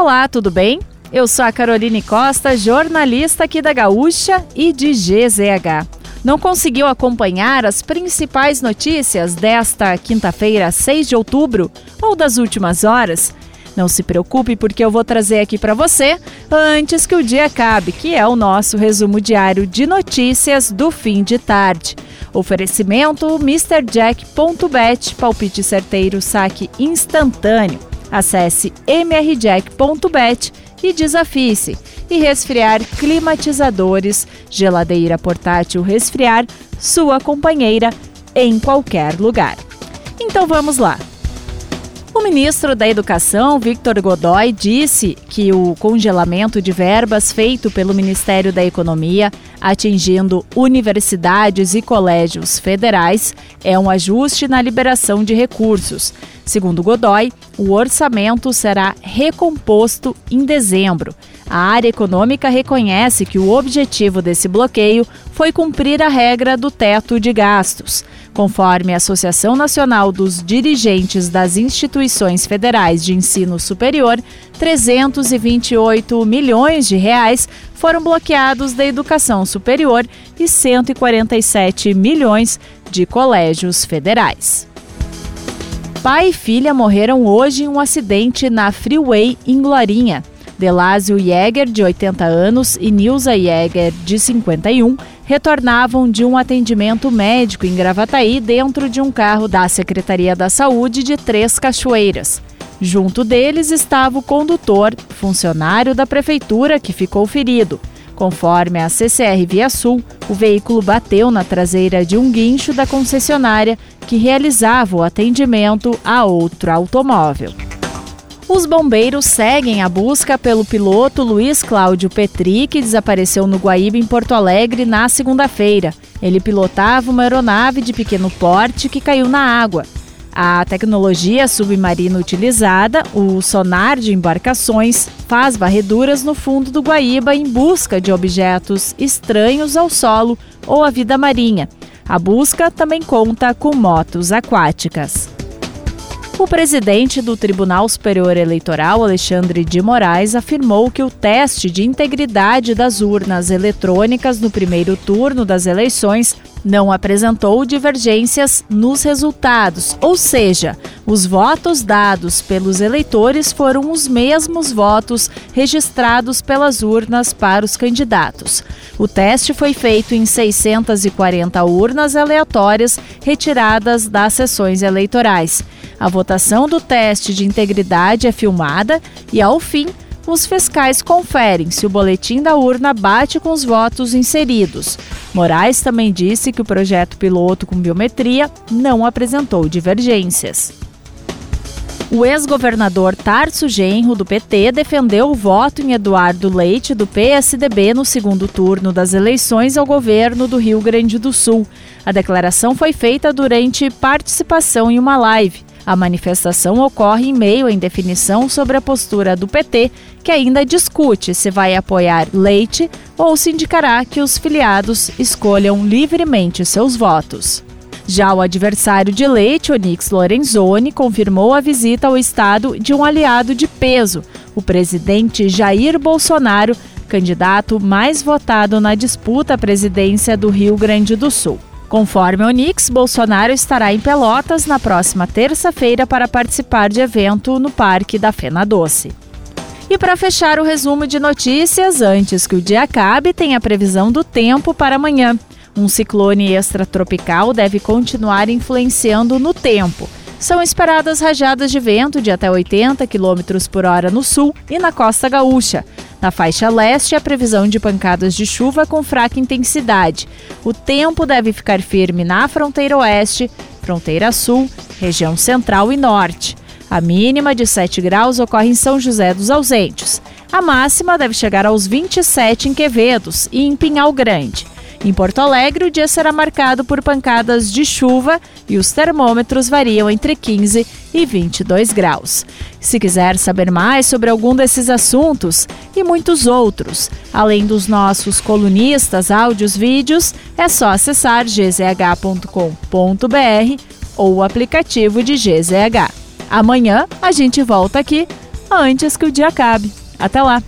Olá, tudo bem? Eu sou a Caroline Costa, jornalista aqui da Gaúcha e de GZH. Não conseguiu acompanhar as principais notícias desta quinta-feira, 6 de outubro, ou das últimas horas? Não se preocupe, porque eu vou trazer aqui para você antes que o dia acabe, que é o nosso resumo diário de notícias do fim de tarde. Oferecimento MrJack.bet, palpite certeiro, saque instantâneo. Acesse mrjack.bet e desafie-se. E resfriar climatizadores, geladeira portátil resfriar, sua companheira em qualquer lugar. Então vamos lá. O ministro da Educação, Victor Godoy, disse que o congelamento de verbas feito pelo Ministério da Economia, atingindo universidades e colégios federais, é um ajuste na liberação de recursos. Segundo Godoy, o orçamento será recomposto em dezembro. A área econômica reconhece que o objetivo desse bloqueio foi cumprir a regra do teto de gastos. Conforme a Associação Nacional dos Dirigentes das Instituições Federais de Ensino Superior, 328 milhões de reais foram bloqueados da educação superior e 147 milhões de colégios federais. Pai e filha morreram hoje em um acidente na Freeway em Glorinha. Delásio Jäger, de 80 anos, e Nilza Jäger, de 51, retornavam de um atendimento médico em Gravataí dentro de um carro da Secretaria da Saúde de Três Cachoeiras. Junto deles estava o condutor, funcionário da prefeitura, que ficou ferido. Conforme a CCR Via Sul, o veículo bateu na traseira de um guincho da concessionária que realizava o atendimento a outro automóvel. Os bombeiros seguem a busca pelo piloto Luiz Cláudio Petri, que desapareceu no Guaíba, em Porto Alegre, na segunda-feira. Ele pilotava uma aeronave de pequeno porte que caiu na água. A tecnologia submarina utilizada, o sonar de embarcações, faz varreduras no fundo do Guaíba em busca de objetos estranhos ao solo ou à vida marinha. A busca também conta com motos aquáticas. O presidente do Tribunal Superior Eleitoral, Alexandre de Moraes, afirmou que o teste de integridade das urnas eletrônicas no primeiro turno das eleições não apresentou divergências nos resultados, ou seja, os votos dados pelos eleitores foram os mesmos votos registrados pelas urnas para os candidatos. O teste foi feito em 640 urnas aleatórias retiradas das sessões eleitorais. A votação do teste de integridade é filmada e, ao fim, os fiscais conferem se o boletim da urna bate com os votos inseridos. Moraes também disse que o projeto piloto com biometria não apresentou divergências. O ex-governador Tarso Genro, do PT, defendeu o voto em Eduardo Leite, do PSDB, no segundo turno das eleições ao governo do Rio Grande do Sul. A declaração foi feita durante participação em uma live. A manifestação ocorre em meio à indefinição sobre a postura do PT, que ainda discute se vai apoiar Leite ou se indicará que os filiados escolham livremente seus votos. Já o adversário de Leite, Onix Lorenzoni, confirmou a visita ao estado de um aliado de peso, o presidente Jair Bolsonaro, candidato mais votado na disputa à presidência do Rio Grande do Sul. Conforme o Onix, Bolsonaro estará em Pelotas na próxima terça-feira para participar de evento no Parque da Fena Doce. E para fechar o resumo de notícias, antes que o dia acabe, tem a previsão do tempo para amanhã. Um ciclone extratropical deve continuar influenciando no tempo. São esperadas rajadas de vento de até 80 km por hora no sul e na costa gaúcha. Na faixa leste, a previsão de pancadas de chuva com fraca intensidade. O tempo deve ficar firme na fronteira oeste, fronteira sul, região central e norte. A mínima de 7 graus ocorre em São José dos Ausentes. A máxima deve chegar aos 27 em Quevedos e em Pinhal Grande. Em Porto Alegre, o dia será marcado por pancadas de chuva e os termômetros variam entre 15 e 22 graus. Se quiser saber mais sobre algum desses assuntos e muitos outros, além dos nossos colunistas, áudios, vídeos, é só acessar gzh.com.br ou o aplicativo de GZH. Amanhã a gente volta aqui antes que o dia acabe. Até lá!